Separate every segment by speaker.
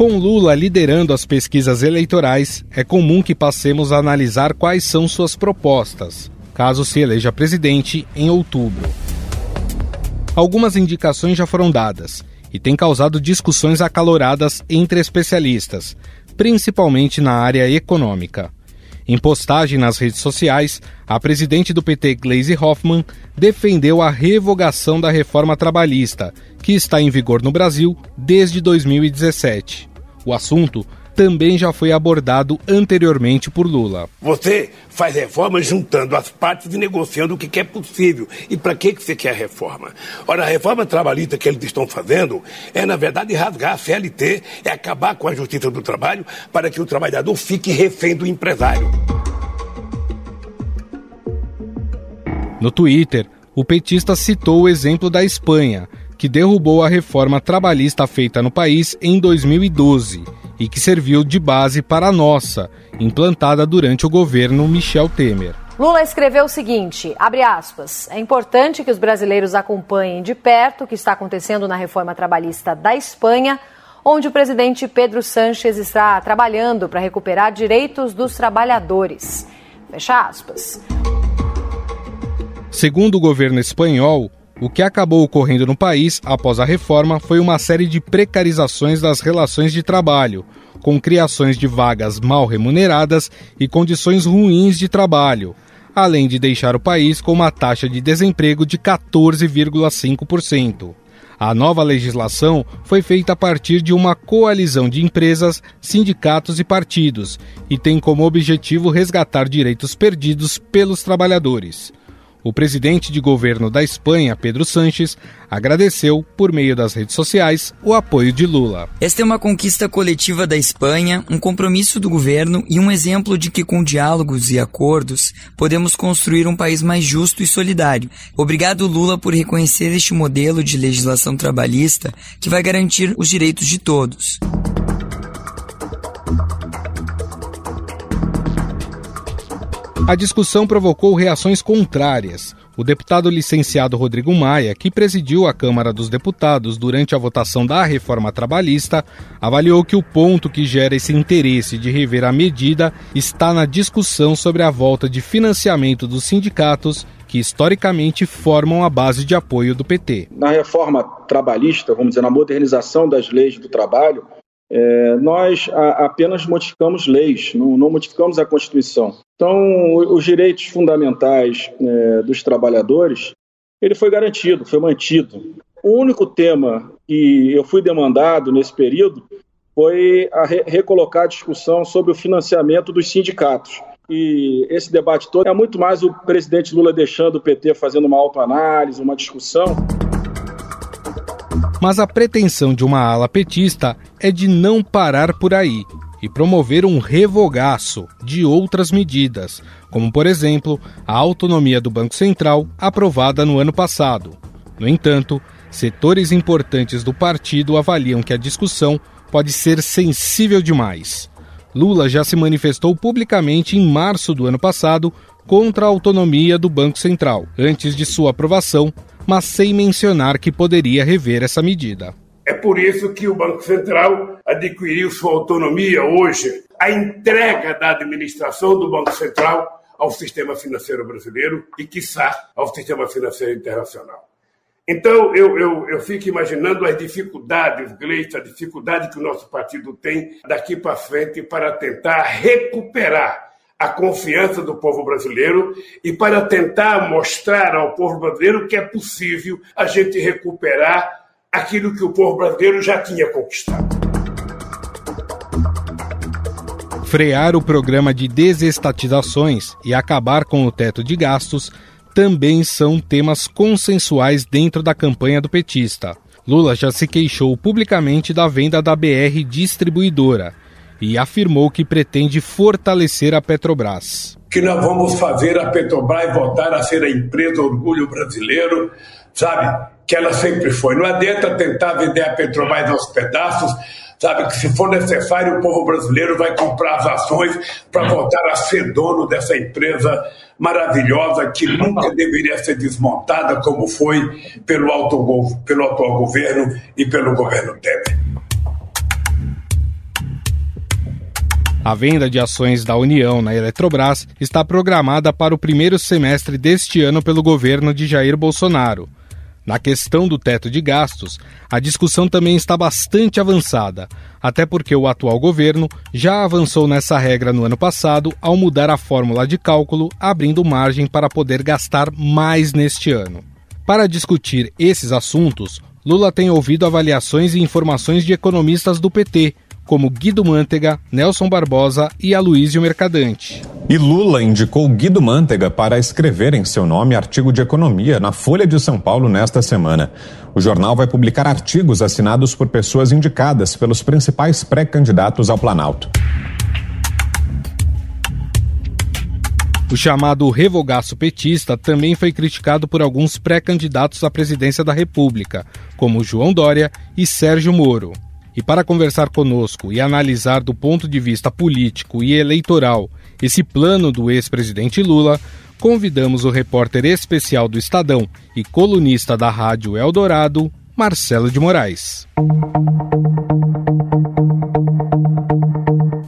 Speaker 1: Com Lula liderando as pesquisas eleitorais, é comum que passemos a analisar quais são suas propostas, caso se eleja presidente em outubro. Algumas indicações já foram dadas e têm causado discussões acaloradas entre especialistas, principalmente na área econômica. Em postagem nas redes sociais, a presidente do PT, Gleisi Hoffmann, defendeu a revogação da reforma trabalhista, que está em vigor no Brasil desde 2017. O assunto também já foi abordado anteriormente por Lula.
Speaker 2: Você faz reforma juntando as partes e negociando o que é possível. E para que você quer a reforma? Ora, a reforma trabalhista que eles estão fazendo é, na verdade, rasgar a CLT, é acabar com a justiça do trabalho para que o trabalhador fique refém do empresário.
Speaker 1: No Twitter, o petista citou o exemplo da Espanha, que derrubou a reforma trabalhista feita no país em 2012 e que serviu de base para a nossa, implantada durante o governo Michel Temer.
Speaker 3: Lula escreveu o seguinte, abre aspas, é importante que os brasileiros acompanhem de perto o que está acontecendo na reforma trabalhista da Espanha, onde o presidente Pedro Sánchez está trabalhando para recuperar direitos dos trabalhadores. Fecha aspas.
Speaker 1: Segundo o governo espanhol, o que acabou ocorrendo no país após a reforma foi uma série de precarizações das relações de trabalho, com criações de vagas mal remuneradas e condições ruins de trabalho, além de deixar o país com uma taxa de desemprego de 14,5%. A nova legislação foi feita a partir de uma coalizão de empresas, sindicatos e partidos e tem como objetivo resgatar direitos perdidos pelos trabalhadores. O presidente de governo da Espanha, Pedro Sanches, agradeceu, por meio das redes sociais, o apoio de Lula.
Speaker 4: Esta é uma conquista coletiva da Espanha, um compromisso do governo e um exemplo de que, com diálogos e acordos, podemos construir um país mais justo e solidário. Obrigado, Lula, por reconhecer este modelo de legislação trabalhista que vai garantir os direitos de todos.
Speaker 1: A discussão provocou reações contrárias. O deputado licenciado Rodrigo Maia, que presidiu a Câmara dos Deputados durante a votação da reforma trabalhista, avaliou que o ponto que gera esse interesse de rever a medida está na discussão sobre a volta de financiamento dos sindicatos que historicamente formam a base de apoio do PT.
Speaker 5: Na reforma trabalhista, vamos dizer, na modernização das leis do trabalho, é, nós a, apenas modificamos leis, não, não, modificamos a Constituição. Então, os direitos fundamentais é, dos trabalhadores, ele foi garantido, foi mantido. O único tema que eu fui demandado nesse período foi a re recolocar a discussão sobre o financiamento dos sindicatos. E esse debate todo é muito mais o presidente Lula deixando o PT fazendo uma autoanálise, uma discussão.
Speaker 1: Mas a pretensão de uma ala petista é de não parar por aí e promover um revogaço de outras medidas, como, por exemplo, a autonomia do Banco Central aprovada no ano passado. No entanto, setores importantes do partido avaliam que a discussão pode ser sensível demais. Lula já se manifestou publicamente em março do ano passado contra a autonomia do Banco Central, antes de sua aprovação mas sem mencionar que poderia rever essa medida.
Speaker 2: É por isso que o Banco Central adquiriu sua autonomia hoje. A entrega da administração do Banco Central ao sistema financeiro brasileiro e, quiçá, ao sistema financeiro internacional. Então, eu, eu, eu fico imaginando as dificuldades, Gleice, a dificuldade que o nosso partido tem daqui para frente para tentar recuperar a confiança do povo brasileiro e para tentar mostrar ao povo brasileiro que é possível a gente recuperar aquilo que o povo brasileiro já tinha conquistado.
Speaker 1: Frear o programa de desestatizações e acabar com o teto de gastos também são temas consensuais dentro da campanha do petista. Lula já se queixou publicamente da venda da BR Distribuidora e afirmou que pretende fortalecer a Petrobras.
Speaker 2: Que nós vamos fazer a Petrobras voltar a ser a empresa orgulho brasileiro, sabe? Que ela sempre foi. Não adianta tentar vender a Petrobras aos pedaços, sabe? Que se for necessário, o povo brasileiro vai comprar as ações para voltar a ser dono dessa empresa maravilhosa que nunca deveria ser desmontada, como foi pelo, auto, pelo atual governo e pelo governo Temer.
Speaker 1: A venda de ações da União na Eletrobras está programada para o primeiro semestre deste ano pelo governo de Jair Bolsonaro. Na questão do teto de gastos, a discussão também está bastante avançada, até porque o atual governo já avançou nessa regra no ano passado ao mudar a fórmula de cálculo, abrindo margem para poder gastar mais neste ano. Para discutir esses assuntos, Lula tem ouvido avaliações e informações de economistas do PT, como Guido Mantega, Nelson Barbosa e Aloísio Mercadante.
Speaker 6: E Lula indicou Guido Mantega para escrever em seu nome artigo de economia na Folha de São Paulo nesta semana. O jornal vai publicar artigos assinados por pessoas indicadas pelos principais pré-candidatos ao Planalto.
Speaker 1: O chamado revogaço petista também foi criticado por alguns pré-candidatos à presidência da República, como João Dória e Sérgio Moro. E para conversar conosco e analisar do ponto de vista político e eleitoral esse plano do ex-presidente Lula, convidamos o repórter especial do Estadão e colunista da Rádio Eldorado, Marcelo de Moraes.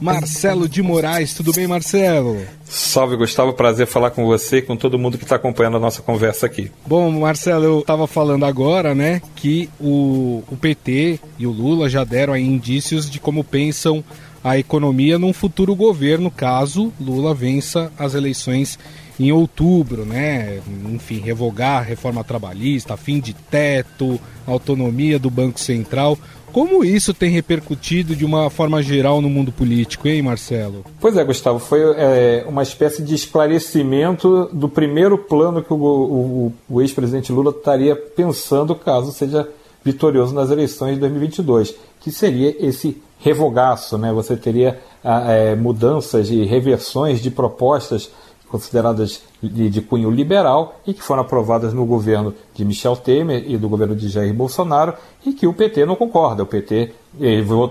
Speaker 1: Marcelo de Moraes, tudo bem, Marcelo?
Speaker 7: Salve, Gustavo. Prazer falar com você e com todo mundo que está acompanhando a nossa conversa aqui.
Speaker 1: Bom, Marcelo, eu estava falando agora, né, que o, o PT e o Lula já deram aí indícios de como pensam a economia num futuro governo, caso Lula vença as eleições em outubro, né? Enfim, revogar a reforma trabalhista, fim de teto, autonomia do Banco Central. Como isso tem repercutido de uma forma geral no mundo político, hein, Marcelo?
Speaker 7: Pois é, Gustavo, foi é, uma espécie de esclarecimento do primeiro plano que o, o, o ex-presidente Lula estaria pensando caso seja vitorioso nas eleições de 2022, que seria esse revogaço, né? Você teria é, mudanças e reversões de propostas consideradas de, de, cunho liberal e que foram aprovadas no governo de Michel Temer e do governo de Jair Bolsonaro e que o PT não concorda. O PT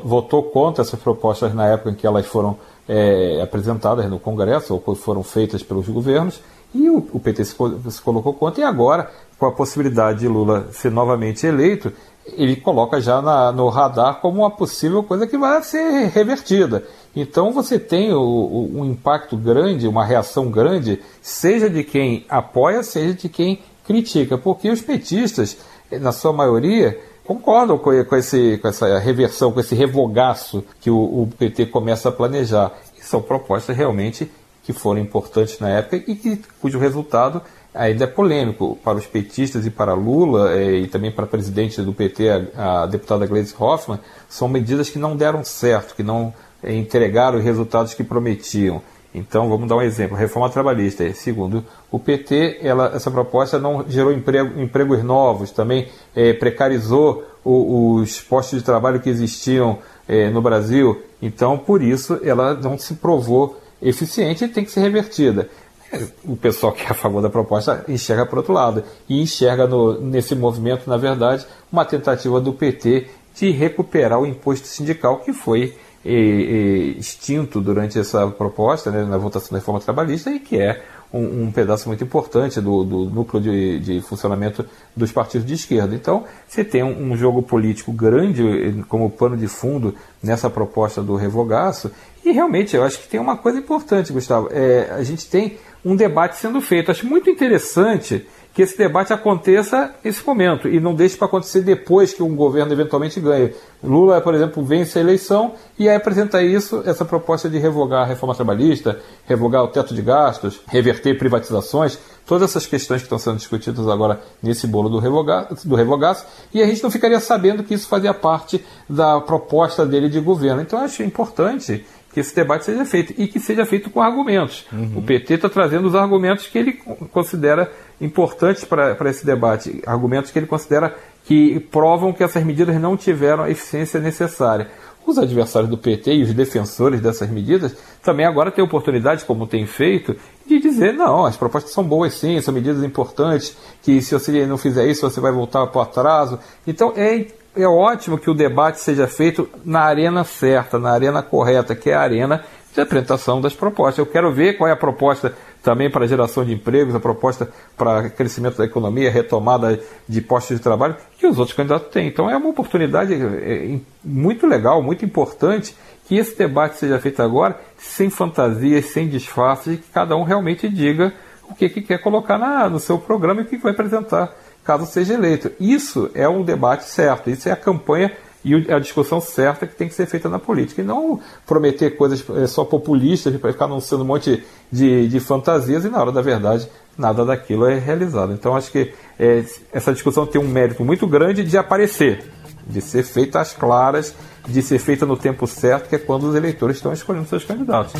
Speaker 7: votou contra essas propostas na época em que elas foram eh, apresentadas no Congresso ou foram feitas pelos governos e o, o PT se, se colocou contra e agora, com a possibilidade de Lula ser novamente eleito, ele coloca já na, no radar como uma possível coisa que vai ser revertida. Então você tem o, o, um impacto grande, uma reação grande, seja de quem apoia, seja de quem critica, porque os petistas, na sua maioria, concordam com, com, esse, com essa reversão, com esse revogaço que o, o PT começa a planejar. E são propostas realmente que foram importantes na época e que, cujo resultado ainda é polêmico para os petistas e para Lula é, e também para a presidente do PT, a, a deputada Gleisi Hoffmann, são medidas que não deram certo, que não entregaram os resultados que prometiam. Então, vamos dar um exemplo. Reforma trabalhista. Segundo o PT, ela, essa proposta não gerou emprego, empregos novos, também é, precarizou o, os postos de trabalho que existiam é, no Brasil. Então, por isso, ela não se provou eficiente e tem que ser revertida o pessoal que é a favor da proposta enxerga por outro lado e enxerga no, nesse movimento, na verdade, uma tentativa do PT de recuperar o imposto sindical que foi eh, eh, extinto durante essa proposta, né, na votação da reforma trabalhista e que é um, um pedaço muito importante do, do núcleo de, de, funcionamento dos partidos de esquerda. Então, você tem um, um jogo político grande eh, como pano de fundo nessa proposta do revogaço e realmente eu acho que tem uma coisa importante, Gustavo. É, a gente tem um debate sendo feito. Acho muito interessante que esse debate aconteça nesse momento e não deixe para acontecer depois que um governo eventualmente ganhe. Lula, por exemplo, vence a eleição e aí apresenta isso, essa proposta de revogar a reforma trabalhista, revogar o teto de gastos, reverter privatizações, todas essas questões que estão sendo discutidas agora nesse bolo do, revoga, do revogaço, e a gente não ficaria sabendo que isso fazia parte da proposta dele de governo. Então, acho importante que esse debate seja feito e que seja feito com argumentos. Uhum. O PT está trazendo os argumentos que ele considera importantes para esse debate, argumentos que ele considera que provam que essas medidas não tiveram a eficiência necessária. Os adversários do PT e os defensores dessas medidas também agora têm oportunidade, como tem feito, de dizer: não, as propostas são boas sim, são medidas importantes, que se você não fizer isso, você vai voltar para o atraso. Então é é ótimo que o debate seja feito na arena certa, na arena correta, que é a arena de apresentação das propostas. Eu quero ver qual é a proposta também para geração de empregos, a proposta para crescimento da economia, retomada de postos de trabalho, que os outros candidatos têm. Então é uma oportunidade é, muito legal, muito importante que esse debate seja feito agora, sem fantasias, sem disfarces, e que cada um realmente diga o que, que quer colocar na, no seu programa e o que vai apresentar caso seja eleito. Isso é um debate certo, isso é a campanha e a discussão certa que tem que ser feita na política. E não prometer coisas é, só populistas para ficar anunciando um monte de, de fantasias e na hora da verdade nada daquilo é realizado. Então acho que é, essa discussão tem um mérito muito grande de aparecer, de ser feita às claras, de ser feita no tempo certo, que é quando os eleitores estão escolhendo seus candidatos.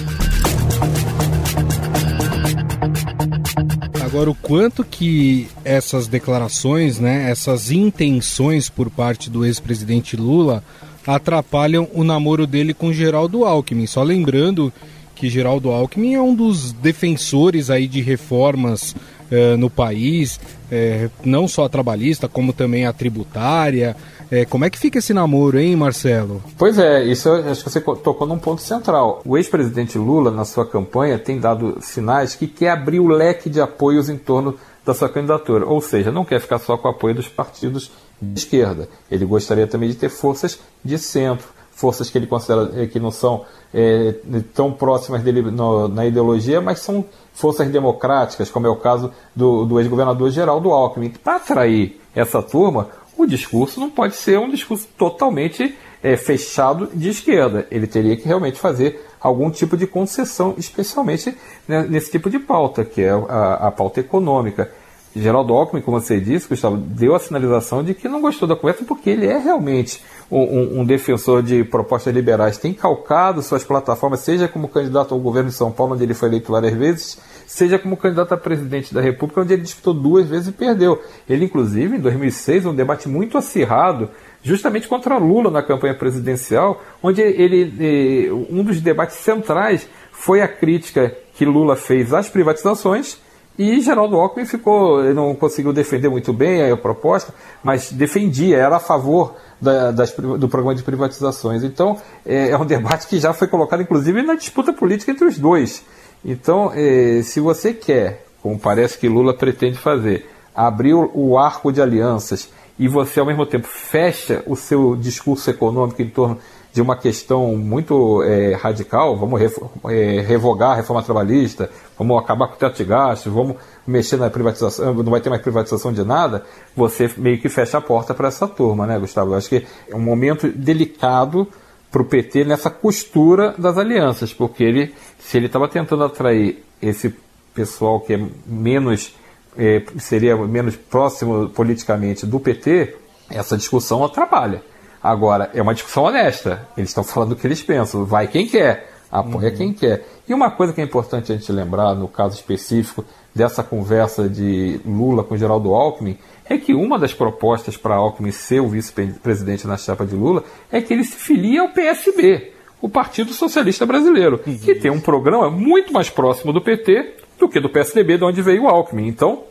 Speaker 1: Agora, o quanto que essas declarações, né, essas intenções por parte do ex-presidente Lula atrapalham o namoro dele com Geraldo Alckmin. Só lembrando que Geraldo Alckmin é um dos defensores aí de reformas eh, no país, eh, não só a trabalhista, como também a tributária. É, como é que fica esse namoro, hein, Marcelo?
Speaker 7: Pois é, isso acho que você tocou num ponto central. O ex-presidente Lula, na sua campanha, tem dado sinais que quer abrir o leque de apoios em torno da sua candidatura. Ou seja, não quer ficar só com o apoio dos partidos de esquerda. Ele gostaria também de ter forças de centro, forças que ele considera eh, que não são é, tão próximas dele no, na ideologia, mas são forças democráticas, como é o caso do, do ex-governador Geraldo Alckmin. Para atrair essa turma, o discurso não pode ser um discurso totalmente é, fechado de esquerda. Ele teria que realmente fazer algum tipo de concessão, especialmente né, nesse tipo de pauta, que é a, a pauta econômica. Geraldo Alckmin, como você disse, Gustavo, deu a sinalização de que não gostou da conversa porque ele é realmente um, um, defensor de propostas liberais, tem calcado suas plataformas, seja como candidato ao governo de São Paulo, onde ele foi eleito várias vezes, seja como candidato a presidente da República, onde ele disputou duas vezes e perdeu. Ele, inclusive, em 2006, um debate muito acirrado, justamente contra Lula na campanha presidencial, onde ele, eh, um dos debates centrais foi a crítica que Lula fez às privatizações e Geraldo Alckmin ficou, não conseguiu defender muito bem a proposta, mas defendia, era a favor da, das, do programa de privatizações. Então, é, é, um debate que já foi colocado, inclusive, na disputa política entre os dois. Então, é, se você quer, como parece que Lula pretende fazer, abrir o arco de alianças e você, ao mesmo tempo, fecha o seu discurso econômico em torno de uma questão muito é, radical, vamos é, revogar a reforma trabalhista, vamos acabar com o teto de gastos, vamos mexer na privatização, não vai ter mais privatização de nada, você meio que fecha a porta para essa turma, né, Gustavo? Eu acho que é um momento delicado para o PT nessa costura das alianças, porque ele, se ele estava tentando atrair esse pessoal que é menos é, seria menos próximo politicamente do PT, essa discussão atrapalha. Agora, é uma discussão honesta. Eles estão falando o que eles pensam. Vai quem quer, apoia uhum. quem quer. E uma coisa que é importante a gente lembrar, no caso específico dessa conversa de Lula com Geraldo Alckmin, é que uma das propostas para Alckmin ser o vice-presidente na chapa de Lula é que ele se filie ao PSB, o Partido Socialista Brasileiro, uhum. que tem um programa muito mais próximo do PT do que do PSDB, de onde veio o Alckmin. Então,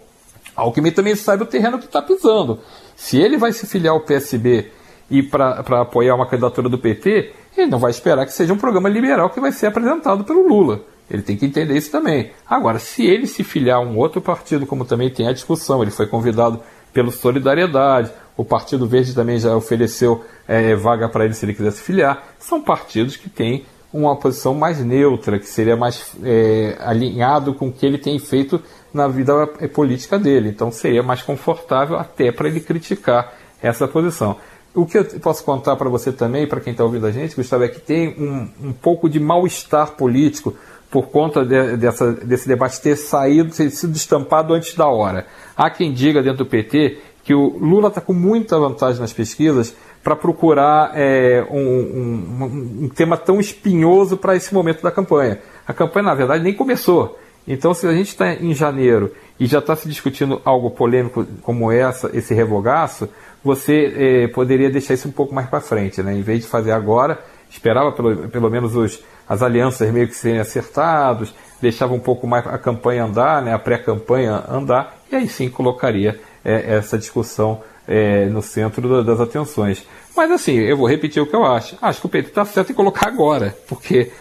Speaker 7: Alckmin também sabe o terreno que está pisando. Se ele vai se filiar ao PSB e para apoiar uma candidatura do PT, ele não vai esperar que seja um programa liberal que vai ser apresentado pelo Lula. Ele tem que entender isso também. Agora, se ele se filiar a um outro partido, como também tem a discussão, ele foi convidado pelo Solidariedade, o Partido Verde também já ofereceu é, vaga para ele se ele quiser se filiar, são partidos que têm uma posição mais neutra, que seria mais é, alinhado com o que ele tem feito na vida é, política dele. Então seria mais confortável até para ele criticar essa posição. O que eu posso contar para você também, para quem está ouvindo a gente, Gustavo, é que tem um, um pouco de mal-estar político por conta de, dessa, desse debate ter saído, ter sido estampado antes da hora. Há quem diga dentro do PT que o Lula está com muita vantagem nas pesquisas para procurar é, um, um, um, tema tão espinhoso para esse momento da campanha. A campanha, na verdade, nem começou. Então, se a gente está em janeiro e já está se discutindo algo polêmico como essa, esse revogaço, você é, poderia deixar isso um pouco mais para frente, né? Em vez de fazer agora, esperava pelo, pelo menos os, as alianças meio que serem acertados, deixava um pouco mais a campanha andar, né? A pré-campanha andar, e aí sim colocaria é, essa discussão é, no centro das atenções. Mas assim, eu vou repetir o que eu acho. Acho que o PT está certo em colocar agora, porque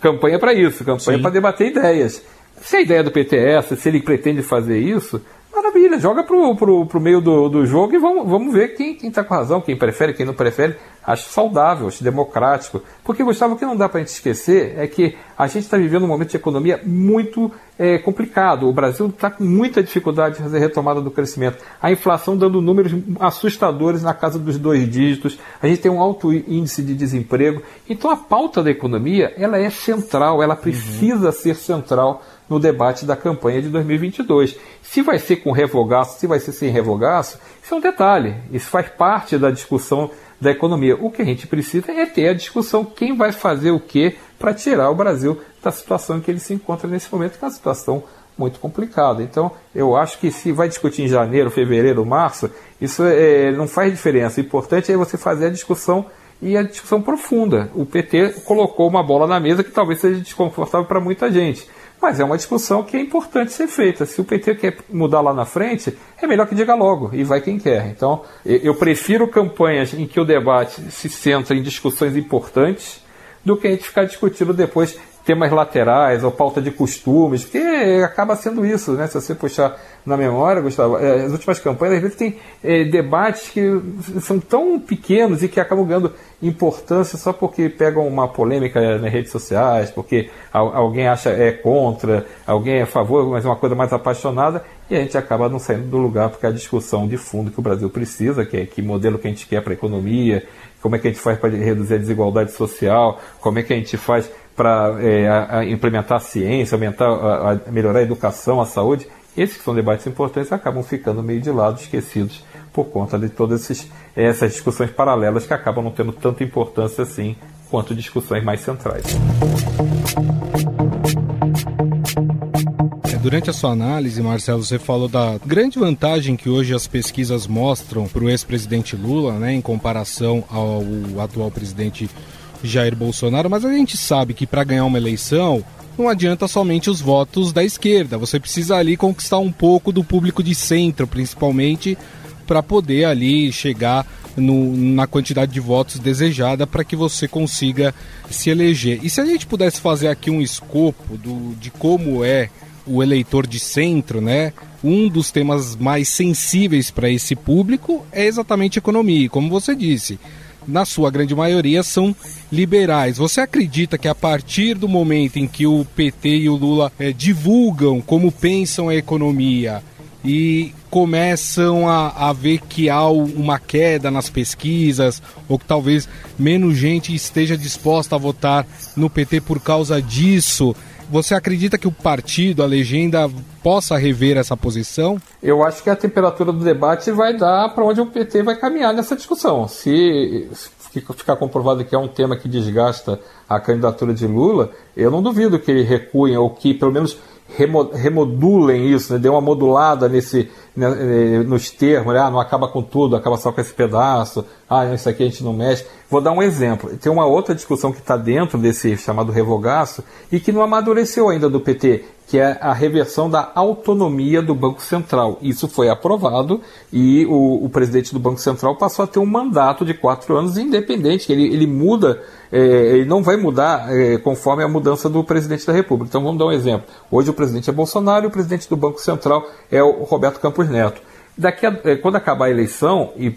Speaker 7: campanha é para isso, campanha é para debater ideias. Se a ideia do PT é essa, se ele pretende fazer isso, maravilha, joga pro, pro, pro meio do, do jogo e vamos, vamos ver quem, quem tá com razão, quem prefere, quem não prefere. Acho saudável, acho democrático. Porque, Gustavo, o que não dá para a gente esquecer é que a gente está vivendo um momento de economia muito é, complicado. O Brasil está com muita dificuldade de fazer retomada do crescimento. A inflação dando números assustadores na casa dos dois dígitos. A gente tem um alto índice de desemprego. Então, a pauta da economia ela é central, ela precisa uhum. ser central no debate da campanha de 2022. Se vai ser com revogaço, se vai ser sem revogaço, isso é um detalhe. Isso faz parte da discussão da economia. O que a gente precisa é ter a discussão quem vai fazer o que para tirar o Brasil da situação em que ele se encontra nesse momento, que é uma situação muito complicada. Então, eu acho que se vai discutir em janeiro, fevereiro, março, isso é, não faz diferença. O importante é você fazer a discussão e a discussão profunda. O PT colocou uma bola na mesa que talvez seja desconfortável para muita gente. Mas é uma discussão que é importante ser feita. Se o PT quer mudar lá na frente, é melhor que diga logo, e vai quem quer. Então, eu prefiro campanhas em que o debate se centra em discussões importantes do que a gente ficar discutindo depois temas laterais ou pauta de costumes, porque acaba sendo isso, né? Se você puxar na memória, Gustavo, é, as últimas campanhas, às vezes tem é, debates que são tão pequenos e que acabam ganhando importância só porque pegam uma polêmica nas redes sociais, porque alguém acha é contra, alguém é a favor, mas é uma coisa mais apaixonada, e a gente acaba não saindo do lugar porque a discussão de fundo que o Brasil precisa, que é que modelo que a gente quer para a economia, como é que a gente faz para reduzir a desigualdade social, como é que a gente faz para é, implementar a ciência, aumentar, a, melhorar a educação, a saúde, esses que são debates importantes acabam ficando meio de lado, esquecidos, por conta de todas esses, essas discussões paralelas que acabam não tendo tanta importância assim quanto discussões mais centrais.
Speaker 1: É, durante a sua análise, Marcelo, você falou da grande vantagem que hoje as pesquisas mostram para o ex-presidente Lula, né, em comparação ao atual presidente Jair Bolsonaro, mas a gente sabe que para ganhar uma eleição não adianta somente os votos da esquerda. Você precisa ali conquistar um pouco do público de centro, principalmente, para poder ali chegar no, na quantidade de votos desejada para que você consiga se eleger. E se a gente pudesse fazer aqui um escopo do, de como é o eleitor de centro, né? Um dos temas mais sensíveis para esse público é exatamente economia. Como você disse, na sua grande maioria, são liberais. Você acredita que a partir do momento em que o PT e o Lula é, divulgam como pensam a economia e começam a, a ver que há uma queda nas pesquisas, ou que talvez menos gente esteja disposta a votar no PT por causa disso, você acredita que o partido, a legenda, possa rever essa posição?
Speaker 7: Eu acho que a temperatura do debate vai dar para onde o PT vai caminhar nessa discussão. Se ficar comprovado que é um tema que desgasta a candidatura de Lula, eu não duvido que ele recue ou que pelo menos remodulem isso, né? dê uma modulada nesse, né, eh, nos termos, né? ah, não acaba com tudo, acaba só com esse pedaço, ah, isso aqui a gente não mexe. Vou dar um exemplo. Tem uma outra discussão que está dentro desse chamado revogaço e que não amadureceu ainda do PT, que é a reversão da autonomia do Banco Central. Isso foi aprovado e o, o presidente do Banco Central passou a ter um mandato de quatro anos independente, ele, ele muda, é, ele não vai mudar é, conforme a mudança do presidente da República. Então vamos dar um exemplo. Hoje o presidente é Bolsonaro e o presidente do Banco Central é o Roberto Campos Neto. Daqui a, é, quando acabar a eleição, e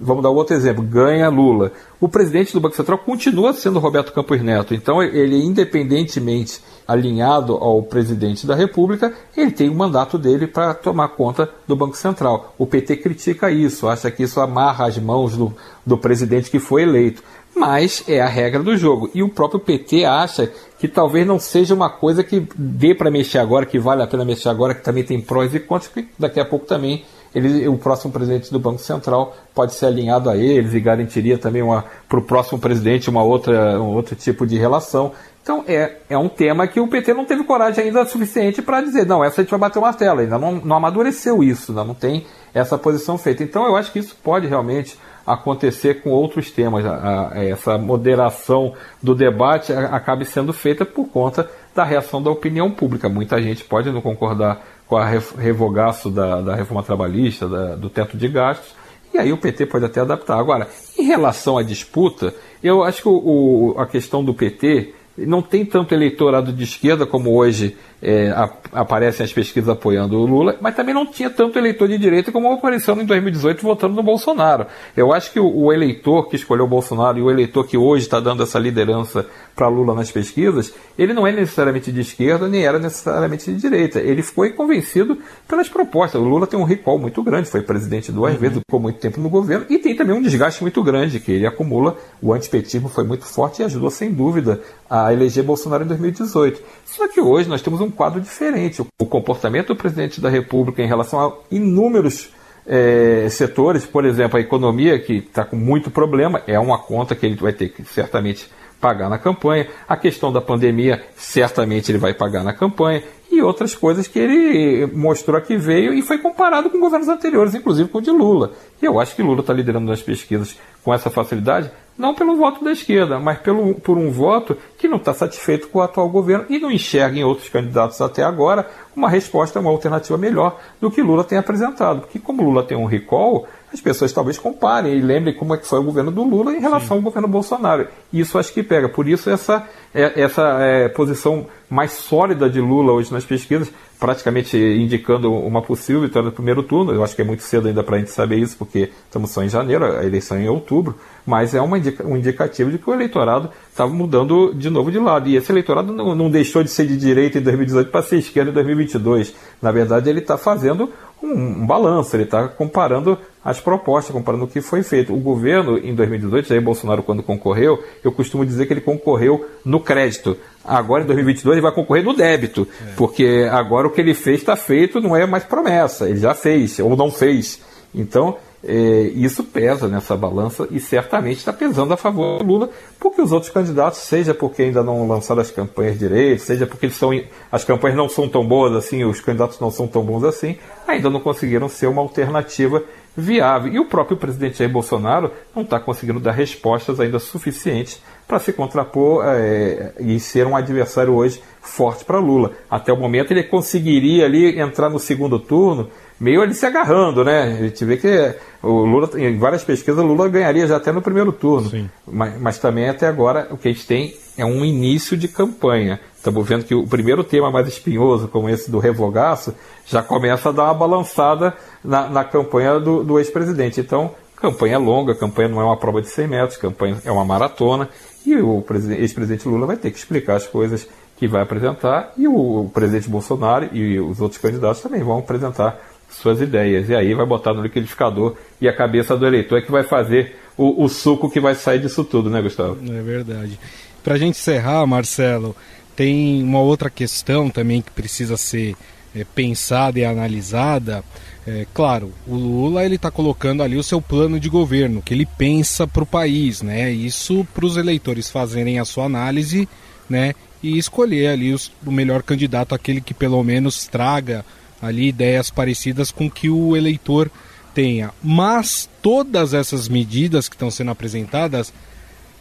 Speaker 7: vamos dar outro exemplo, ganha Lula, o presidente do Banco Central continua sendo Roberto Campos Neto. Então ele, independentemente alinhado ao presidente da República, ele tem o mandato dele para tomar conta do Banco Central. O PT critica isso, acha que isso amarra as mãos do, do presidente que foi eleito. Mas é a regra do jogo. E o próprio PT acha que talvez não seja uma coisa que dê para mexer agora, que vale a pena mexer agora, que também tem prós e contras, que daqui a pouco também ele, o próximo presidente do Banco Central pode ser alinhado a eles e garantiria também para o próximo presidente uma outra, um outro tipo de relação. Então é, é um tema que o PT não teve coragem ainda suficiente para dizer, não, essa a gente vai bater o martelo, ainda não, não amadureceu isso, ainda não tem essa posição feita. Então eu acho que isso pode realmente acontecer com outros temas. A, a, essa moderação do debate acabe sendo feita por conta da reação da opinião pública. Muita gente pode não concordar com a revogaço da, da reforma trabalhista, da, do teto de gastos, e aí o PT pode até adaptar. Agora, em relação à disputa, eu acho que o, o, a questão do PT não tem tanto eleitorado de esquerda como hoje é, a, aparecem as pesquisas apoiando o Lula, mas também não tinha tanto eleitor de direita como apareceu em 2018 votando no Bolsonaro. Eu acho que o, o eleitor que escolheu o Bolsonaro e o eleitor que hoje está dando essa liderança para Lula nas pesquisas, ele não é necessariamente de esquerda nem era necessariamente de direita. Ele foi convencido pelas propostas. O Lula tem um recall muito grande, foi presidente duas uhum. vezes, ficou muito tempo no governo e tem também um desgaste muito grande que ele acumula. O antipetismo foi muito forte e ajudou sem dúvida a eleger Bolsonaro em 2018. Só que hoje nós temos um quadro diferente. O comportamento do presidente da República em relação a inúmeros é, setores, por exemplo, a economia, que está com muito problema, é uma conta que ele vai ter que certamente pagar na campanha. A questão da pandemia, certamente ele vai pagar na campanha. E outras coisas que ele mostrou que veio e foi comparado com governos anteriores, inclusive com o de Lula. E eu acho que Lula está liderando nas pesquisas com essa facilidade, não pelo voto da esquerda, mas pelo, por um voto que não está satisfeito com o atual governo e não enxerga em outros candidatos até agora uma resposta, uma alternativa melhor do que Lula tem apresentado. Porque como Lula tem um recall, as pessoas talvez comparem e lembrem como é que foi o governo do Lula em relação Sim. ao governo Bolsonaro. Isso acho que pega. Por isso essa, é, essa é, posição mais sólida de Lula hoje nas pesquisas, praticamente indicando uma possível vitória no primeiro turno. Eu acho que é muito cedo ainda para a gente saber isso, porque estamos só em janeiro, a eleição é em outubro, mas é uma indica, um indicativo de que o eleitorado estava mudando de novo de lado. E esse eleitorado não, não deixou de ser de direita em 2018 para ser esquerda em 2022. Na verdade, ele está fazendo um, um balanço, ele está comparando as propostas, comparando o que foi feito. O governo, em 2018, Jair Bolsonaro, quando concorreu, eu costumo dizer que ele concorreu no crédito. Agora, em 2022, ele vai concorrer no débito, é. porque agora o que ele fez está feito, não é mais promessa, ele já fez, ou não fez. Então, é, isso pesa nessa balança e certamente está pesando a favor do Lula, porque os outros candidatos, seja porque ainda não lançaram as campanhas direito, seja porque eles são, as campanhas não são tão boas assim, os candidatos não são tão bons assim, ainda não conseguiram ser uma alternativa viável. E o próprio presidente Jair Bolsonaro não está conseguindo dar respostas ainda suficientes para se contrapor é, e ser um adversário hoje forte para Lula. Até o momento ele conseguiria ali entrar no segundo turno meio ali se agarrando, né? A gente vê que o Lula, em várias pesquisas, o Lula ganharia já até no primeiro turno. Mas, mas, também até agora o que a gente tem é um início de campanha. Estamos vendo que o primeiro tema mais espinhoso, como esse do revogaço, já começa a dar uma balançada na, na campanha do, do ex-presidente. Então, campanha longa, campanha não é uma prova de 100 metros, campanha é uma maratona, e o ex-presidente Lula vai ter que explicar as coisas que vai apresentar, e o presidente Bolsonaro e os outros candidatos também vão apresentar suas ideias. E aí vai botar no liquidificador e a cabeça do eleitor é que vai fazer o, o suco que vai sair disso tudo, né, Gustavo?
Speaker 1: É verdade. Para a gente encerrar, Marcelo, tem uma outra questão também que precisa ser é, pensada e analisada. É, claro, o Lula ele está colocando ali o seu plano de governo, que ele pensa para o país, né? Isso para os eleitores fazerem a sua análise, né? E escolher ali os, o melhor candidato, aquele que pelo menos traga ali ideias parecidas com que o eleitor tenha. Mas todas essas medidas que estão sendo apresentadas,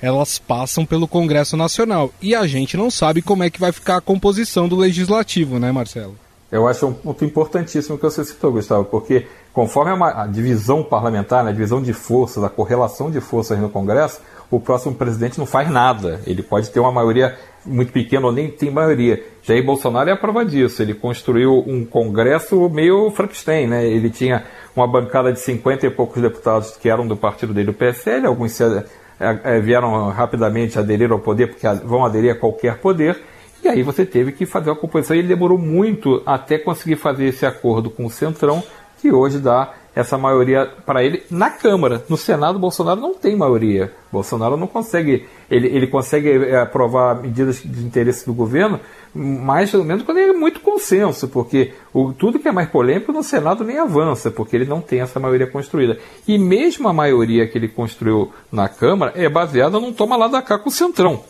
Speaker 1: elas passam pelo Congresso Nacional. E a gente não sabe como é que vai ficar a composição do legislativo, né, Marcelo?
Speaker 7: Eu acho um ponto importantíssimo que você citou, Gustavo, porque conforme a, divisão parlamentar, né, a divisão de forças, a correlação de forças no Congresso, o próximo presidente não faz nada. Ele pode ter uma maioria muito pequena ou nem tem maioria. Jair Bolsonaro é a prova disso. Ele construiu um Congresso meio Frankenstein, né? Ele tinha uma bancada de 50 e poucos deputados que eram do partido dele, do PSL, alguns é, é, vieram rapidamente aderir ao poder, porque vão aderir a qualquer poder, e aí você teve que fazer uma composição. E ele demorou muito até conseguir fazer esse acordo com o Centrão, que hoje dá essa maioria para ele na Câmara. No Senado, Bolsonaro não tem maioria. Bolsonaro não consegue, ele, ele consegue é, aprovar medidas de interesse do governo, mais ou menos quando é muito consenso, porque o, tudo que é mais polêmico no Senado nem avança, porque ele não tem essa maioria construída. E mesmo a maioria que ele construiu na Câmara é baseada num toma lá da cá com o Centrão.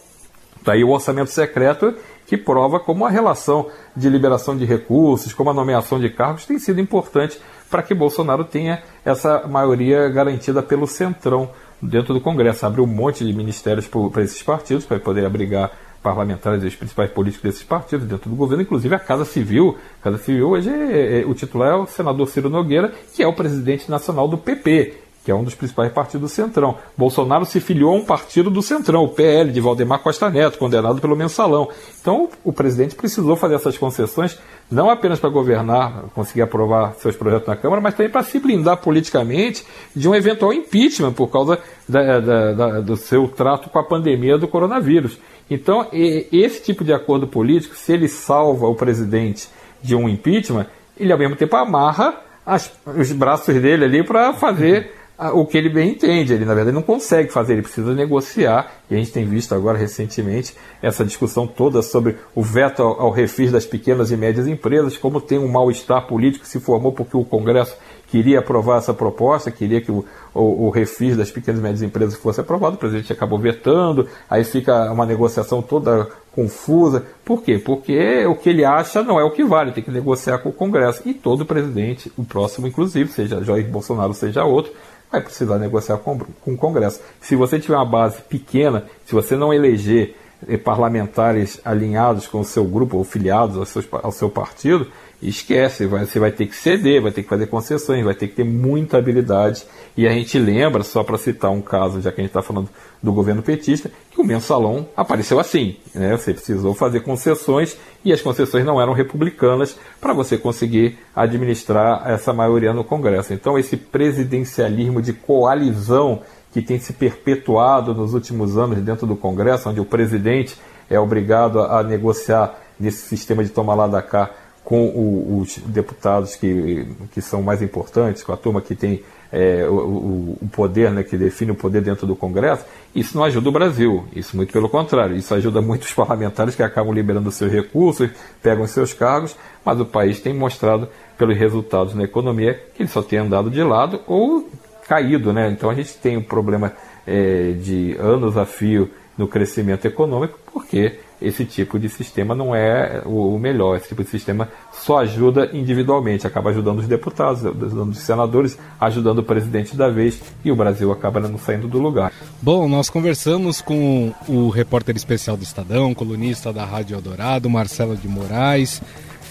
Speaker 7: Daí o orçamento secreto que prova como a relação de liberação de recursos, como a nomeação de cargos tem sido importante para que Bolsonaro tenha essa maioria garantida pelo Centrão dentro do Congresso. Abriu um monte de ministérios para esses partidos, para poder abrigar parlamentares e os principais políticos desses partidos dentro do governo, inclusive a Casa Civil. A Casa Civil hoje é, é, o titular é o senador Ciro Nogueira, que é o presidente nacional do PP. Que é um dos principais partidos do Centrão. Bolsonaro se filiou a um partido do Centrão, o PL, de Valdemar Costa Neto, condenado pelo mensalão. Então, o presidente precisou fazer essas concessões, não apenas para governar, conseguir aprovar seus projetos na Câmara, mas também para se blindar politicamente de um eventual impeachment por causa da, da, da, do seu trato com a pandemia do coronavírus. Então, esse tipo de acordo político, se ele salva o presidente de um impeachment, ele ao mesmo tempo amarra as, os braços dele ali para fazer o que ele bem entende. Ele, na verdade, não consegue fazer, ele precisa negociar. E a gente tem visto agora, recentemente, essa discussão toda sobre o veto ao, ao refis das pequenas e médias empresas, como tem um mal-estar político que se formou porque o Congresso queria aprovar essa proposta, queria que o, o, o refis das pequenas e médias empresas fosse aprovado, o presidente acabou vetando, aí fica uma negociação toda confusa. Por quê? Porque o que ele acha não é o que vale, tem que negociar com o Congresso. E todo presidente, o próximo inclusive, seja Jair Bolsonaro, seja outro, vai precisar negociar com, com o Congresso. Se você tiver uma base pequena, se você não eleger parlamentares alinhados com o seu grupo ou filiados ao seu, ao seu partido, esquece, vai, você vai ter que ceder, vai ter que fazer concessões, vai ter que ter muita habilidade. E a gente lembra, só para citar um caso, já que a gente está falando do governo petista, que o mensalão apareceu assim. Né? Você precisou fazer concessões e as concessões não eram republicanas para você conseguir administrar essa maioria no Congresso. Então, esse presidencialismo de coalizão que tem se perpetuado nos últimos anos dentro do Congresso, onde o presidente é obrigado a, negociar nesse sistema de tomar lá da cá com o, os deputados que, que são mais importantes, com a turma que tem é, o, o, poder, né, que define o poder dentro do Congresso, isso não ajuda o Brasil. Isso muito pelo contrário. Isso ajuda muitos parlamentares que acabam liberando seus recursos, pegam seus cargos, mas o país tem mostrado, pelos resultados na economia, que ele só tem andado de lado ou caído. Né? Então a gente tem um problema é, de anos a fio no crescimento econômico, porque esse tipo de sistema não é o melhor. Esse tipo de sistema só ajuda individualmente, acaba ajudando os deputados, ajudando os senadores, ajudando o presidente da vez e o Brasil acaba não saindo do lugar.
Speaker 1: Bom, nós conversamos com o repórter especial do Estadão, colunista da Rádio Eldorado, Marcelo de Moraes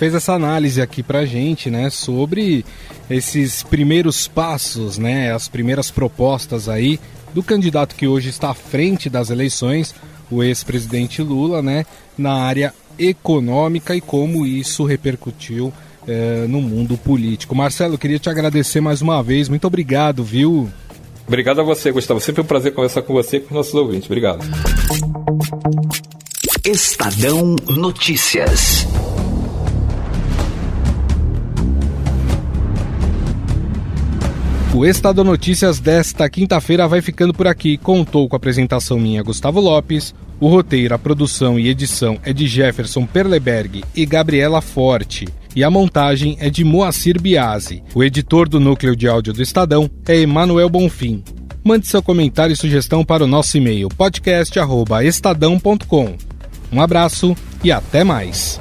Speaker 1: fez essa análise aqui pra gente, né, sobre esses primeiros passos, né, as primeiras propostas aí do candidato que hoje está à frente das eleições, o ex-presidente Lula, né, na área econômica e como isso repercutiu é, no mundo político. Marcelo, queria te agradecer mais uma vez. Muito obrigado, viu?
Speaker 7: Obrigado a você, Gustavo. Sempre um prazer conversar com você e com os nossos ouvintes. Obrigado.
Speaker 8: Estadão Notícias.
Speaker 1: O Estado Notícias desta quinta-feira vai ficando por aqui. Contou com a apresentação minha, Gustavo Lopes. O roteiro, a produção e edição é de Jefferson Perleberg e Gabriela Forte. E a montagem é de Moacir Biasi. O editor do núcleo de áudio do Estadão é Emanuel Bonfim. Mande seu comentário e sugestão para o nosso e-mail podcast@estadão.com. Um abraço e até mais.